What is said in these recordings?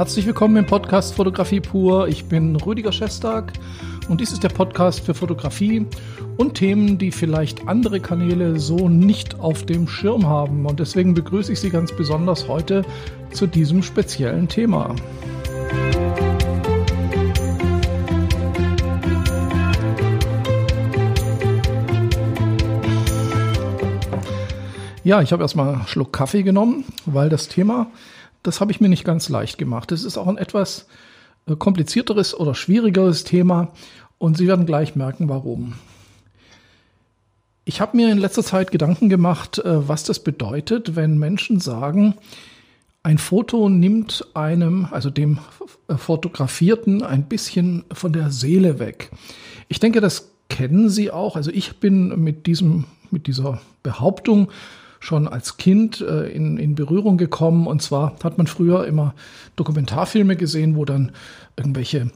Herzlich willkommen im Podcast Fotografie pur. Ich bin Rüdiger Schestag und dies ist der Podcast für Fotografie und Themen, die vielleicht andere Kanäle so nicht auf dem Schirm haben. Und deswegen begrüße ich Sie ganz besonders heute zu diesem speziellen Thema. Ja, ich habe erstmal einen Schluck Kaffee genommen, weil das Thema das habe ich mir nicht ganz leicht gemacht. Das ist auch ein etwas äh, komplizierteres oder schwierigeres Thema und Sie werden gleich merken, warum. Ich habe mir in letzter Zeit Gedanken gemacht, äh, was das bedeutet, wenn Menschen sagen, ein Foto nimmt einem, also dem äh, Fotografierten, ein bisschen von der Seele weg. Ich denke, das kennen Sie auch. Also ich bin mit diesem, mit dieser Behauptung schon als Kind äh, in, in Berührung gekommen. Und zwar hat man früher immer Dokumentarfilme gesehen, wo dann irgendwelche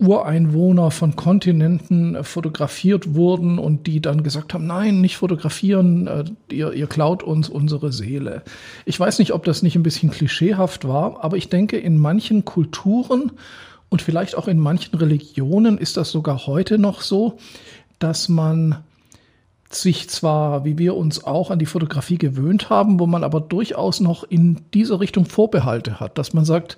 Ureinwohner von Kontinenten äh, fotografiert wurden und die dann gesagt haben, nein, nicht fotografieren, äh, ihr, ihr klaut uns unsere Seele. Ich weiß nicht, ob das nicht ein bisschen klischeehaft war, aber ich denke, in manchen Kulturen und vielleicht auch in manchen Religionen ist das sogar heute noch so, dass man sich zwar, wie wir uns auch an die Fotografie gewöhnt haben, wo man aber durchaus noch in diese Richtung Vorbehalte hat, dass man sagt,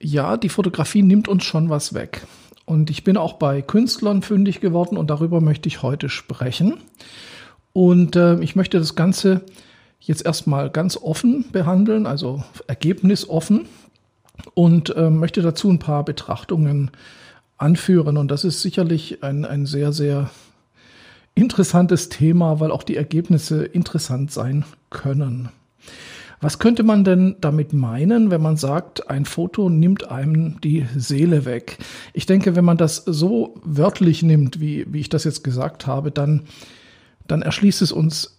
ja, die Fotografie nimmt uns schon was weg. Und ich bin auch bei Künstlern fündig geworden und darüber möchte ich heute sprechen. Und äh, ich möchte das Ganze jetzt erstmal ganz offen behandeln, also ergebnisoffen und äh, möchte dazu ein paar Betrachtungen anführen. Und das ist sicherlich ein, ein sehr, sehr interessantes Thema, weil auch die Ergebnisse interessant sein können. Was könnte man denn damit meinen, wenn man sagt, ein Foto nimmt einem die Seele weg? Ich denke, wenn man das so wörtlich nimmt, wie, wie ich das jetzt gesagt habe, dann, dann erschließt es uns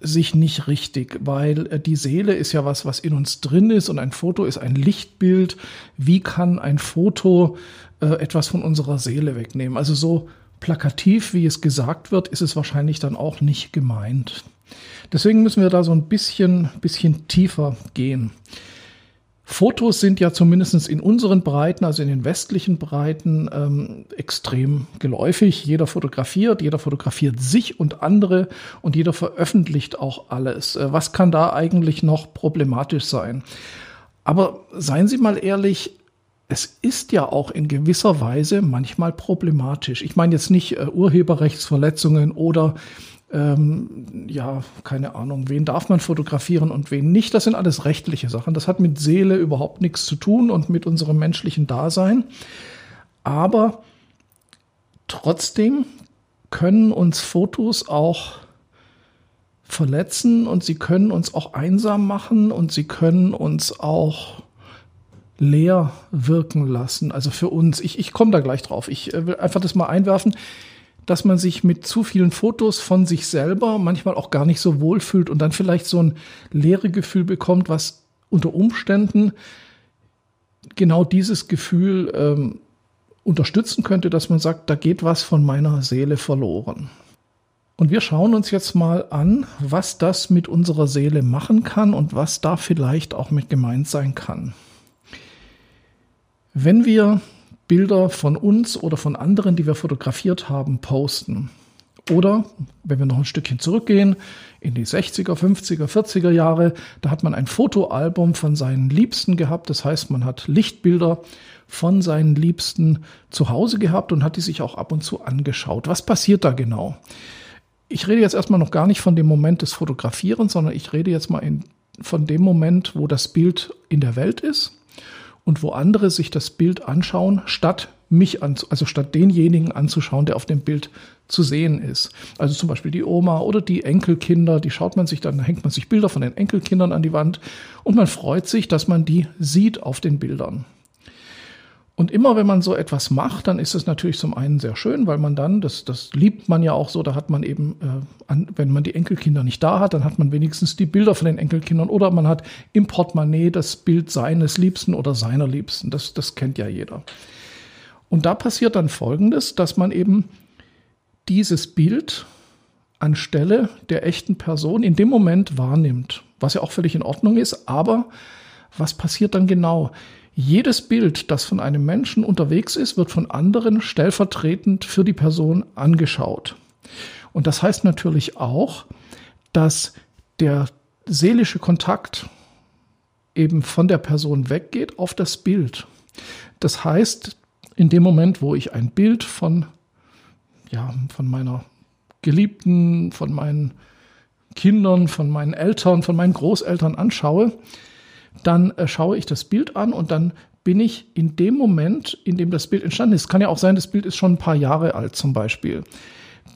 sich nicht richtig, weil äh, die Seele ist ja was, was in uns drin ist und ein Foto ist ein Lichtbild. Wie kann ein Foto äh, etwas von unserer Seele wegnehmen? Also so plakativ, wie es gesagt wird, ist es wahrscheinlich dann auch nicht gemeint. Deswegen müssen wir da so ein bisschen, bisschen tiefer gehen. Fotos sind ja zumindest in unseren Breiten, also in den westlichen Breiten, ähm, extrem geläufig. Jeder fotografiert, jeder fotografiert sich und andere und jeder veröffentlicht auch alles. Äh, was kann da eigentlich noch problematisch sein? Aber seien Sie mal ehrlich, es ist ja auch in gewisser Weise manchmal problematisch. Ich meine jetzt nicht äh, Urheberrechtsverletzungen oder ähm, ja, keine Ahnung, wen darf man fotografieren und wen nicht. Das sind alles rechtliche Sachen. Das hat mit Seele überhaupt nichts zu tun und mit unserem menschlichen Dasein. Aber trotzdem können uns Fotos auch verletzen und sie können uns auch einsam machen und sie können uns auch leer wirken lassen. Also für uns, ich, ich komme da gleich drauf. Ich äh, will einfach das mal einwerfen, dass man sich mit zu vielen Fotos von sich selber manchmal auch gar nicht so wohl fühlt und dann vielleicht so ein leere Gefühl bekommt, was unter Umständen genau dieses Gefühl ähm, unterstützen könnte, dass man sagt, da geht was von meiner Seele verloren. Und wir schauen uns jetzt mal an, was das mit unserer Seele machen kann und was da vielleicht auch mit gemeint sein kann. Wenn wir Bilder von uns oder von anderen, die wir fotografiert haben, posten, oder wenn wir noch ein Stückchen zurückgehen in die 60er, 50er, 40er Jahre, da hat man ein Fotoalbum von seinen Liebsten gehabt. Das heißt, man hat Lichtbilder von seinen Liebsten zu Hause gehabt und hat die sich auch ab und zu angeschaut. Was passiert da genau? Ich rede jetzt erstmal noch gar nicht von dem Moment des Fotografierens, sondern ich rede jetzt mal in, von dem Moment, wo das Bild in der Welt ist und wo andere sich das Bild anschauen, statt mich an, also statt denjenigen anzuschauen, der auf dem Bild zu sehen ist. Also zum Beispiel die Oma oder die Enkelkinder, die schaut man sich dann, hängt man sich Bilder von den Enkelkindern an die Wand und man freut sich, dass man die sieht auf den Bildern. Und immer wenn man so etwas macht, dann ist es natürlich zum einen sehr schön, weil man dann, das, das liebt man ja auch so, da hat man eben, äh, an, wenn man die Enkelkinder nicht da hat, dann hat man wenigstens die Bilder von den Enkelkindern oder man hat im Portemonnaie das Bild seines Liebsten oder seiner Liebsten. Das, das kennt ja jeder. Und da passiert dann Folgendes, dass man eben dieses Bild anstelle der echten Person in dem Moment wahrnimmt, was ja auch völlig in Ordnung ist, aber was passiert dann genau? Jedes Bild, das von einem Menschen unterwegs ist, wird von anderen stellvertretend für die Person angeschaut. Und das heißt natürlich auch, dass der seelische Kontakt eben von der Person weggeht auf das Bild. Das heißt, in dem Moment, wo ich ein Bild von, ja, von meiner Geliebten, von meinen Kindern, von meinen Eltern, von meinen Großeltern anschaue, dann äh, schaue ich das Bild an und dann bin ich in dem Moment, in dem das Bild entstanden ist, kann ja auch sein, das Bild ist schon ein paar Jahre alt zum Beispiel,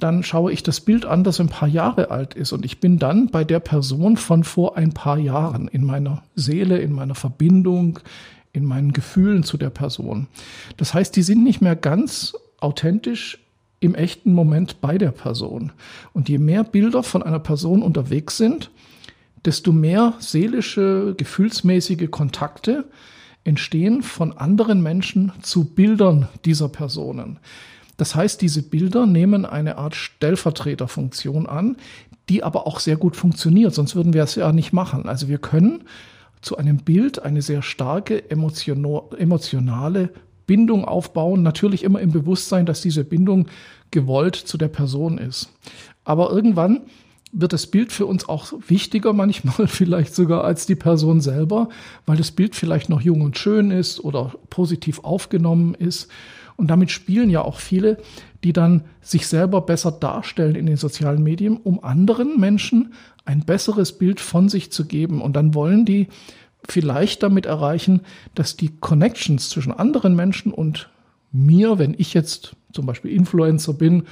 dann schaue ich das Bild an, das ein paar Jahre alt ist und ich bin dann bei der Person von vor ein paar Jahren in meiner Seele, in meiner Verbindung, in meinen Gefühlen zu der Person. Das heißt, die sind nicht mehr ganz authentisch im echten Moment bei der Person. Und je mehr Bilder von einer Person unterwegs sind, desto mehr seelische, gefühlsmäßige Kontakte entstehen von anderen Menschen zu Bildern dieser Personen. Das heißt, diese Bilder nehmen eine Art Stellvertreterfunktion an, die aber auch sehr gut funktioniert, sonst würden wir es ja nicht machen. Also wir können zu einem Bild eine sehr starke emotionale Bindung aufbauen, natürlich immer im Bewusstsein, dass diese Bindung gewollt zu der Person ist. Aber irgendwann wird das Bild für uns auch wichtiger, manchmal vielleicht sogar als die Person selber, weil das Bild vielleicht noch jung und schön ist oder positiv aufgenommen ist. Und damit spielen ja auch viele, die dann sich selber besser darstellen in den sozialen Medien, um anderen Menschen ein besseres Bild von sich zu geben. Und dann wollen die vielleicht damit erreichen, dass die Connections zwischen anderen Menschen und mir, wenn ich jetzt zum Beispiel Influencer bin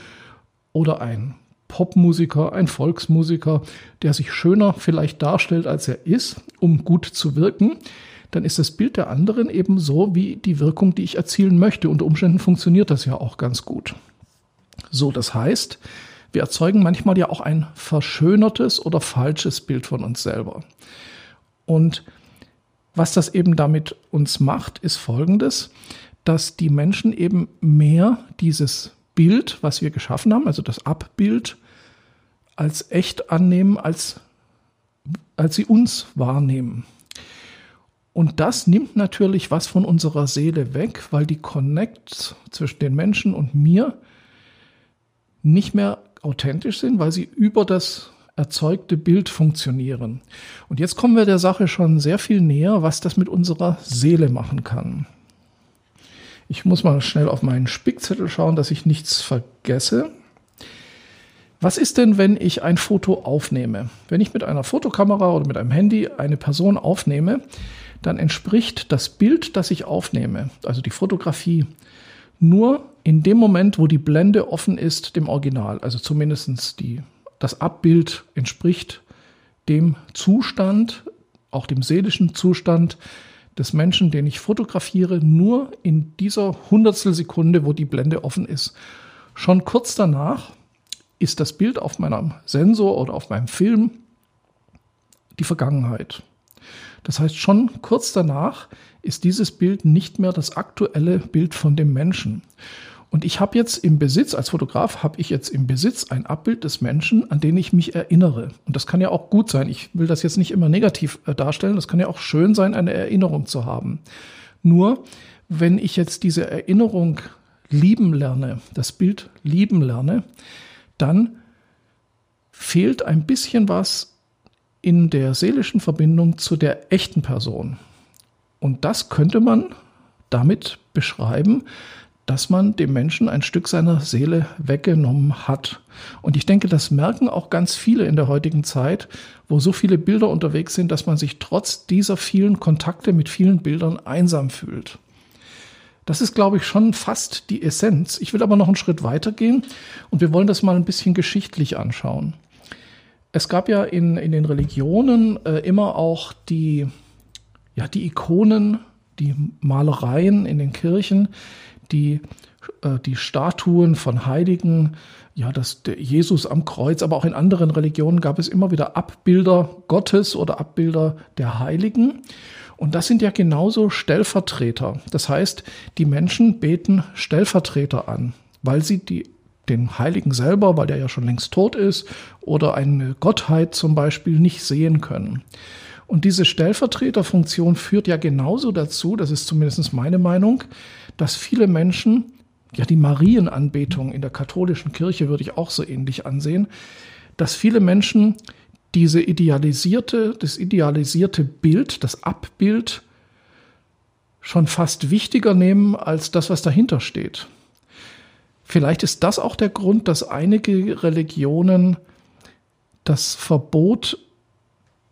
oder ein Popmusiker, ein Volksmusiker, der sich schöner vielleicht darstellt, als er ist, um gut zu wirken, dann ist das Bild der anderen eben so wie die Wirkung, die ich erzielen möchte. Unter Umständen funktioniert das ja auch ganz gut. So, das heißt, wir erzeugen manchmal ja auch ein verschönertes oder falsches Bild von uns selber. Und was das eben damit uns macht, ist folgendes, dass die Menschen eben mehr dieses Bild, was wir geschaffen haben, also das Abbild, als echt annehmen, als, als sie uns wahrnehmen. Und das nimmt natürlich was von unserer Seele weg, weil die Connects zwischen den Menschen und mir nicht mehr authentisch sind, weil sie über das erzeugte Bild funktionieren. Und jetzt kommen wir der Sache schon sehr viel näher, was das mit unserer Seele machen kann. Ich muss mal schnell auf meinen Spickzettel schauen, dass ich nichts vergesse. Was ist denn, wenn ich ein Foto aufnehme? Wenn ich mit einer Fotokamera oder mit einem Handy eine Person aufnehme, dann entspricht das Bild, das ich aufnehme, also die Fotografie, nur in dem Moment, wo die Blende offen ist, dem Original. Also zumindest die, das Abbild entspricht dem Zustand, auch dem seelischen Zustand, des Menschen, den ich fotografiere, nur in dieser Hundertstel Sekunde, wo die Blende offen ist. Schon kurz danach ist das Bild auf meinem Sensor oder auf meinem Film die Vergangenheit. Das heißt, schon kurz danach ist dieses Bild nicht mehr das aktuelle Bild von dem Menschen. Und ich habe jetzt im Besitz, als Fotograf, habe ich jetzt im Besitz ein Abbild des Menschen, an den ich mich erinnere. Und das kann ja auch gut sein. Ich will das jetzt nicht immer negativ äh, darstellen. Das kann ja auch schön sein, eine Erinnerung zu haben. Nur, wenn ich jetzt diese Erinnerung lieben lerne, das Bild lieben lerne, dann fehlt ein bisschen was in der seelischen Verbindung zu der echten Person. Und das könnte man damit beschreiben, dass man dem Menschen ein Stück seiner Seele weggenommen hat. Und ich denke, das merken auch ganz viele in der heutigen Zeit, wo so viele Bilder unterwegs sind, dass man sich trotz dieser vielen Kontakte mit vielen Bildern einsam fühlt. Das ist, glaube ich, schon fast die Essenz. Ich will aber noch einen Schritt weiter gehen und wir wollen das mal ein bisschen geschichtlich anschauen. Es gab ja in, in den Religionen äh, immer auch die, ja, die Ikonen, die Malereien in den Kirchen, die, äh, die Statuen von Heiligen, ja, das Jesus am Kreuz, aber auch in anderen Religionen gab es immer wieder Abbilder Gottes oder Abbilder der Heiligen. Und das sind ja genauso Stellvertreter. Das heißt, die Menschen beten Stellvertreter an, weil sie die, den Heiligen selber, weil der ja schon längst tot ist, oder eine Gottheit zum Beispiel nicht sehen können. Und diese Stellvertreterfunktion führt ja genauso dazu, das ist zumindest meine Meinung, dass viele Menschen, ja die Marienanbetung in der katholischen Kirche würde ich auch so ähnlich ansehen, dass viele Menschen diese idealisierte, das idealisierte Bild, das Abbild schon fast wichtiger nehmen als das, was dahinter steht. Vielleicht ist das auch der Grund, dass einige Religionen das Verbot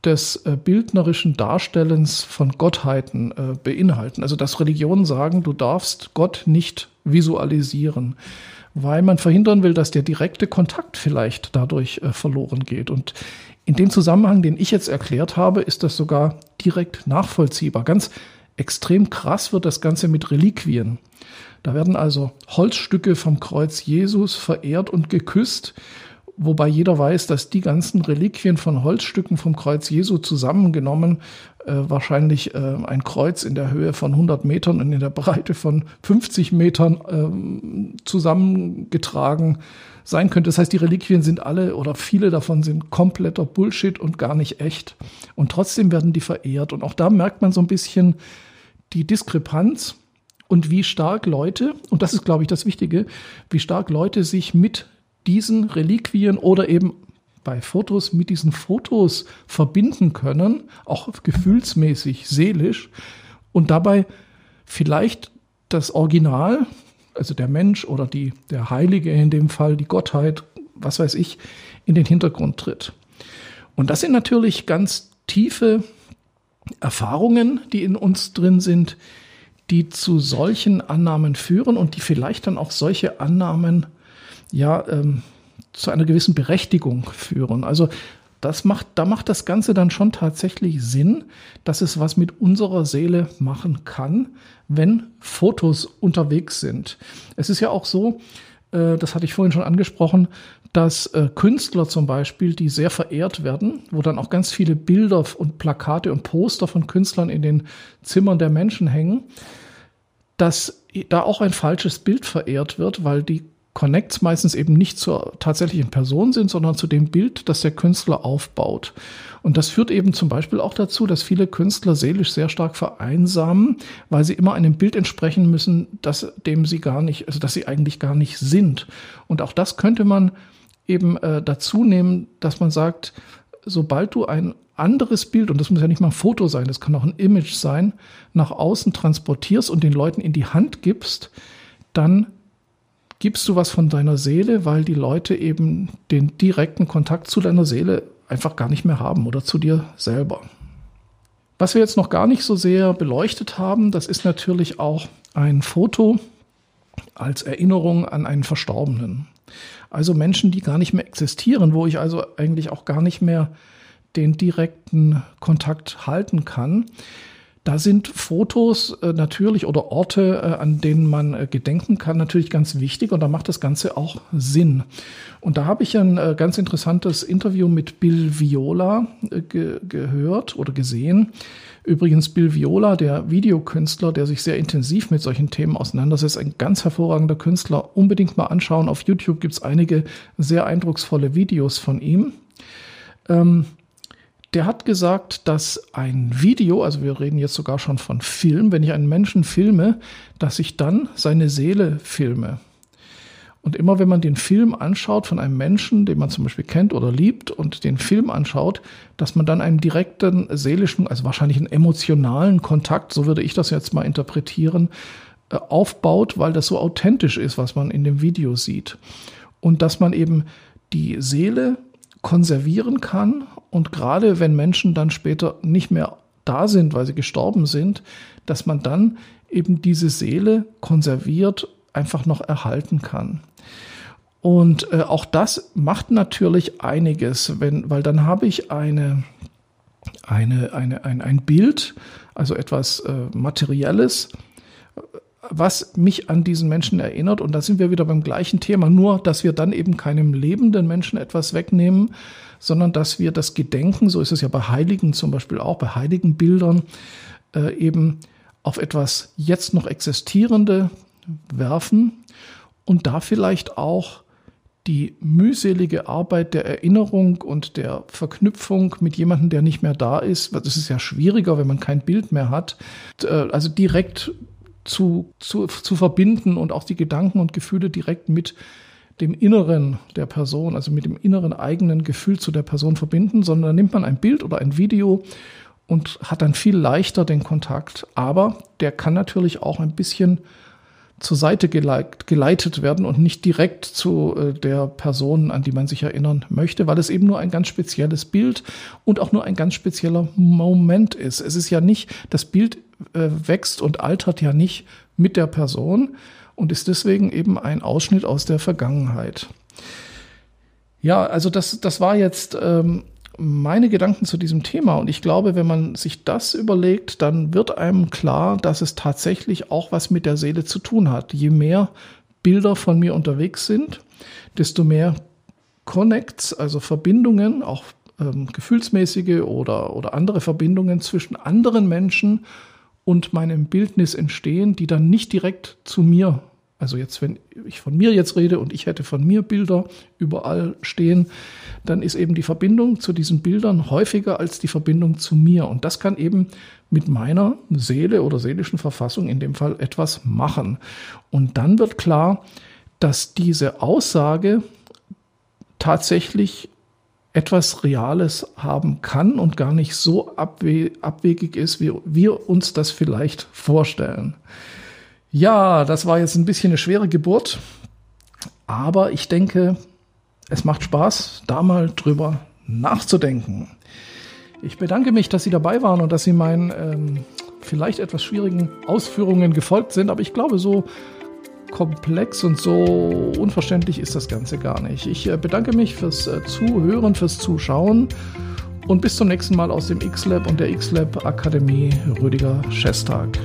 des äh, bildnerischen Darstellens von Gottheiten äh, beinhalten. Also dass Religionen sagen, du darfst Gott nicht visualisieren, weil man verhindern will, dass der direkte Kontakt vielleicht dadurch äh, verloren geht. Und in dem Zusammenhang, den ich jetzt erklärt habe, ist das sogar direkt nachvollziehbar. Ganz extrem krass wird das Ganze mit Reliquien. Da werden also Holzstücke vom Kreuz Jesus verehrt und geküsst wobei jeder weiß, dass die ganzen Reliquien von Holzstücken vom Kreuz Jesu zusammengenommen äh, wahrscheinlich äh, ein Kreuz in der Höhe von 100 Metern und in der Breite von 50 Metern äh, zusammengetragen sein könnte. Das heißt, die Reliquien sind alle oder viele davon sind kompletter Bullshit und gar nicht echt. Und trotzdem werden die verehrt. Und auch da merkt man so ein bisschen die Diskrepanz und wie stark Leute, und das ist, glaube ich, das Wichtige, wie stark Leute sich mit diesen Reliquien oder eben bei Fotos mit diesen Fotos verbinden können, auch gefühlsmäßig, seelisch und dabei vielleicht das Original, also der Mensch oder die, der Heilige in dem Fall, die Gottheit, was weiß ich, in den Hintergrund tritt. Und das sind natürlich ganz tiefe Erfahrungen, die in uns drin sind, die zu solchen Annahmen führen und die vielleicht dann auch solche Annahmen ja, ähm, zu einer gewissen Berechtigung führen. Also das macht, da macht das Ganze dann schon tatsächlich Sinn, dass es was mit unserer Seele machen kann, wenn Fotos unterwegs sind. Es ist ja auch so, äh, das hatte ich vorhin schon angesprochen, dass äh, Künstler zum Beispiel, die sehr verehrt werden, wo dann auch ganz viele Bilder und Plakate und Poster von Künstlern in den Zimmern der Menschen hängen, dass da auch ein falsches Bild verehrt wird, weil die Connects meistens eben nicht zur tatsächlichen Person sind, sondern zu dem Bild, das der Künstler aufbaut. Und das führt eben zum Beispiel auch dazu, dass viele Künstler seelisch sehr stark vereinsamen, weil sie immer einem Bild entsprechen müssen, das dem sie gar nicht, also dass sie eigentlich gar nicht sind. Und auch das könnte man eben äh, dazu nehmen, dass man sagt, sobald du ein anderes Bild, und das muss ja nicht mal ein Foto sein, das kann auch ein Image sein, nach außen transportierst und den Leuten in die Hand gibst, dann gibst du was von deiner Seele, weil die Leute eben den direkten Kontakt zu deiner Seele einfach gar nicht mehr haben oder zu dir selber. Was wir jetzt noch gar nicht so sehr beleuchtet haben, das ist natürlich auch ein Foto als Erinnerung an einen Verstorbenen. Also Menschen, die gar nicht mehr existieren, wo ich also eigentlich auch gar nicht mehr den direkten Kontakt halten kann. Da sind Fotos äh, natürlich oder Orte, äh, an denen man äh, gedenken kann, natürlich ganz wichtig und da macht das Ganze auch Sinn. Und da habe ich ein äh, ganz interessantes Interview mit Bill Viola äh, ge gehört oder gesehen. Übrigens Bill Viola, der Videokünstler, der sich sehr intensiv mit solchen Themen auseinandersetzt, ein ganz hervorragender Künstler. Unbedingt mal anschauen. Auf YouTube gibt es einige sehr eindrucksvolle Videos von ihm. Ähm, der hat gesagt, dass ein Video, also wir reden jetzt sogar schon von Film, wenn ich einen Menschen filme, dass ich dann seine Seele filme. Und immer wenn man den Film anschaut von einem Menschen, den man zum Beispiel kennt oder liebt und den Film anschaut, dass man dann einen direkten seelischen, also wahrscheinlich einen emotionalen Kontakt, so würde ich das jetzt mal interpretieren, äh, aufbaut, weil das so authentisch ist, was man in dem Video sieht. Und dass man eben die Seele konservieren kann. Und gerade wenn Menschen dann später nicht mehr da sind, weil sie gestorben sind, dass man dann eben diese Seele konserviert, einfach noch erhalten kann. Und äh, auch das macht natürlich einiges, wenn, weil dann habe ich eine, eine, eine, ein, ein Bild, also etwas äh, Materielles, was mich an diesen Menschen erinnert. Und da sind wir wieder beim gleichen Thema, nur dass wir dann eben keinem lebenden Menschen etwas wegnehmen, sondern dass wir das Gedenken, so ist es ja bei Heiligen zum Beispiel auch, bei heiligen Bildern, äh, eben auf etwas jetzt noch existierende werfen und da vielleicht auch die mühselige Arbeit der Erinnerung und der Verknüpfung mit jemandem, der nicht mehr da ist, das ist ja schwieriger, wenn man kein Bild mehr hat, äh, also direkt zu, zu, zu verbinden und auch die Gedanken und Gefühle direkt mit dem Inneren der Person, also mit dem inneren eigenen Gefühl zu der Person verbinden, sondern nimmt man ein Bild oder ein Video und hat dann viel leichter den Kontakt. Aber der kann natürlich auch ein bisschen zur Seite geleitet werden und nicht direkt zu äh, der Person, an die man sich erinnern möchte, weil es eben nur ein ganz spezielles Bild und auch nur ein ganz spezieller Moment ist. Es ist ja nicht, das Bild äh, wächst und altert ja nicht mit der Person und ist deswegen eben ein Ausschnitt aus der Vergangenheit. Ja, also das, das war jetzt ähm, meine Gedanken zu diesem Thema. Und ich glaube, wenn man sich das überlegt, dann wird einem klar, dass es tatsächlich auch was mit der Seele zu tun hat. Je mehr Bilder von mir unterwegs sind, desto mehr Connects, also Verbindungen, auch ähm, gefühlsmäßige oder, oder andere Verbindungen zwischen anderen Menschen und meinem Bildnis entstehen, die dann nicht direkt zu mir also jetzt, wenn ich von mir jetzt rede und ich hätte von mir Bilder überall stehen, dann ist eben die Verbindung zu diesen Bildern häufiger als die Verbindung zu mir. Und das kann eben mit meiner Seele oder seelischen Verfassung in dem Fall etwas machen. Und dann wird klar, dass diese Aussage tatsächlich etwas Reales haben kann und gar nicht so abwe abwegig ist, wie wir uns das vielleicht vorstellen. Ja, das war jetzt ein bisschen eine schwere Geburt, aber ich denke, es macht Spaß, da mal drüber nachzudenken. Ich bedanke mich, dass Sie dabei waren und dass Sie meinen ähm, vielleicht etwas schwierigen Ausführungen gefolgt sind, aber ich glaube, so komplex und so unverständlich ist das Ganze gar nicht. Ich äh, bedanke mich fürs äh, Zuhören, fürs Zuschauen und bis zum nächsten Mal aus dem X-Lab und der X-Lab Akademie Rüdiger Schestag.